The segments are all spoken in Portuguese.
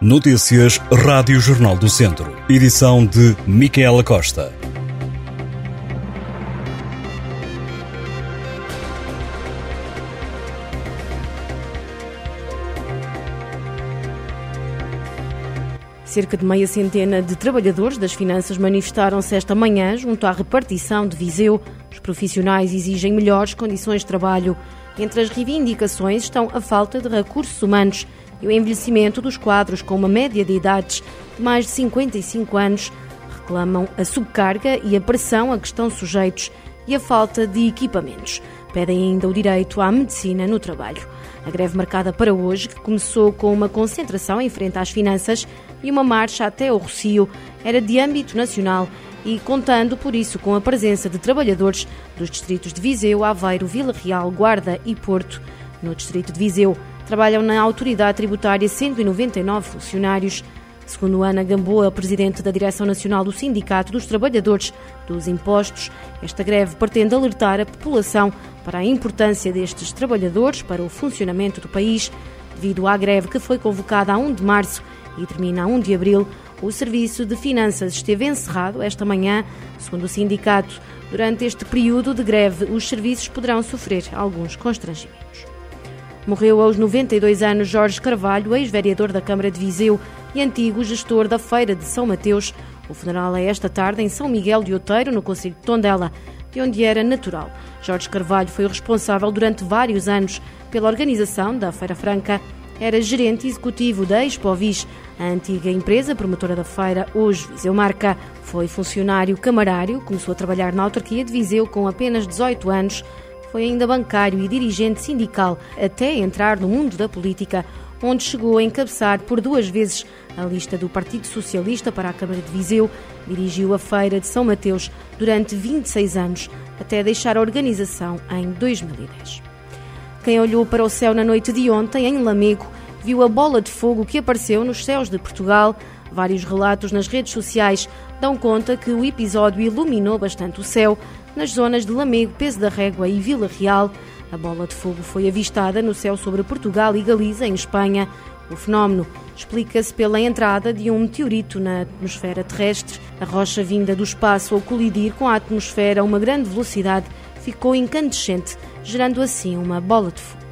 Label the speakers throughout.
Speaker 1: Notícias Rádio Jornal do Centro. Edição de Micaela Costa.
Speaker 2: Cerca de meia centena de trabalhadores das finanças manifestaram-se esta manhã junto à repartição de Viseu. Os profissionais exigem melhores condições de trabalho. Entre as reivindicações estão a falta de recursos humanos e o envelhecimento dos quadros com uma média de idades de mais de 55 anos. Reclamam a subcarga e a pressão a que estão sujeitos e a falta de equipamentos. Pedem ainda o direito à medicina no trabalho. A greve marcada para hoje, que começou com uma concentração em frente às finanças e uma marcha até o Rocio, era de âmbito nacional e contando, por isso, com a presença de trabalhadores dos distritos de Viseu, Aveiro, Vila Real, Guarda e Porto. No distrito de Viseu, trabalham na autoridade tributária 199 funcionários. Segundo Ana Gamboa, presidente da Direção Nacional do Sindicato dos Trabalhadores dos Impostos, esta greve pretende alertar a população para a importância destes trabalhadores para o funcionamento do país. Devido à greve que foi convocada a 1 de março e termina a 1 de abril, o Serviço de Finanças esteve encerrado esta manhã. Segundo o sindicato, durante este período de greve, os serviços poderão sofrer alguns constrangimentos. Morreu aos 92 anos Jorge Carvalho, ex-vereador da Câmara de Viseu e antigo gestor da Feira de São Mateus. O funeral é esta tarde em São Miguel de Outeiro, no Conselho de Tondela, de onde era natural. Jorge Carvalho foi o responsável durante vários anos pela organização da Feira Franca. Era gerente executivo da Expovis, a antiga empresa promotora da feira, hoje Viseu Marca. Foi funcionário camarário, começou a trabalhar na autarquia de Viseu com apenas 18 anos foi ainda bancário e dirigente sindical até entrar no mundo da política, onde chegou a encabeçar por duas vezes a lista do Partido Socialista para a Câmara de Viseu, dirigiu a Feira de São Mateus durante 26 anos, até deixar a organização em 2010. Quem olhou para o céu na noite de ontem, em Lamego, viu a bola de fogo que apareceu nos céus de Portugal. Vários relatos nas redes sociais dão conta que o episódio iluminou bastante o céu, nas zonas de Lamego, Peso da Régua e Vila Real. A bola de fogo foi avistada no céu sobre Portugal e Galiza, em Espanha. O fenómeno explica-se pela entrada de um meteorito na atmosfera terrestre. A rocha vinda do espaço ao colidir com a atmosfera a uma grande velocidade ficou incandescente, gerando assim uma bola de fogo.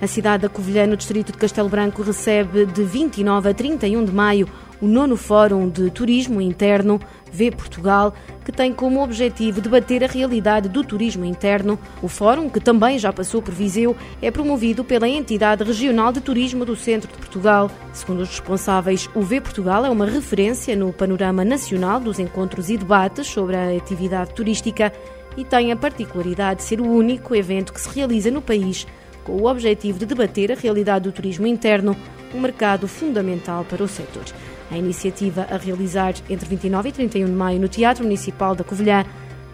Speaker 2: A cidade da Covilhã, no distrito de Castelo Branco, recebe de 29 a 31 de maio o nono Fórum de Turismo Interno Vê Portugal, que tem como objetivo debater a realidade do turismo interno. O fórum, que também já passou por Viseu, é promovido pela entidade regional de turismo do Centro de Portugal. Segundo os responsáveis, o Vê Portugal é uma referência no panorama nacional dos encontros e debates sobre a atividade turística e tem a particularidade de ser o único evento que se realiza no país com o objetivo de debater a realidade do turismo interno, um mercado fundamental para o setor. A iniciativa a realizar entre 29 e 31 de maio no Teatro Municipal da Covilhã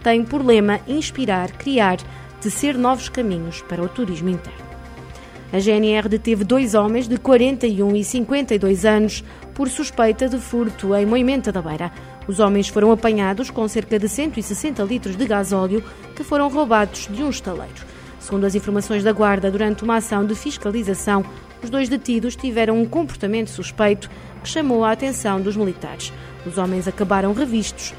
Speaker 2: tem por lema inspirar, criar, tecer novos caminhos para o turismo interno. A GNR deteve dois homens de 41 e 52 anos por suspeita de furto em Moimenta da Beira. Os homens foram apanhados com cerca de 160 litros de gasóleo que foram roubados de um estaleiro. Segundo as informações da Guarda, durante uma ação de fiscalização, os dois detidos tiveram um comportamento suspeito que chamou a atenção dos militares. Os homens acabaram revistos.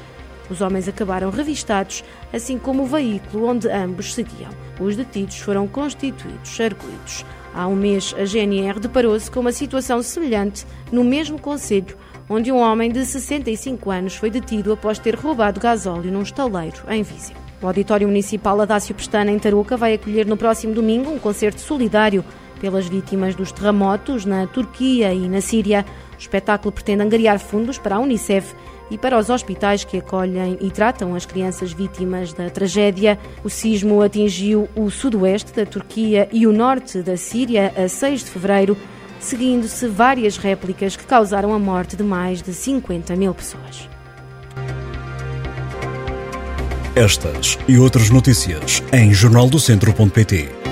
Speaker 2: Os homens acabaram revistados, assim como o veículo onde ambos seguiam. Os detidos foram constituídos arguídos. Há um mês, a GNR deparou-se com uma situação semelhante no mesmo conselho, onde um homem de 65 anos foi detido após ter roubado gasóleo num estaleiro em Viseu. O Auditório Municipal Adácio Pestana, em Tarouca, vai acolher no próximo domingo um concerto solidário pelas vítimas dos terremotos na Turquia e na Síria. O espetáculo pretende angariar fundos para a Unicef e para os hospitais que acolhem e tratam as crianças vítimas da tragédia. O sismo atingiu o sudoeste da Turquia e o norte da Síria a 6 de fevereiro, seguindo-se várias réplicas que causaram a morte de mais de 50 mil pessoas.
Speaker 1: Estas e outras notícias em jornaldocentro.pt.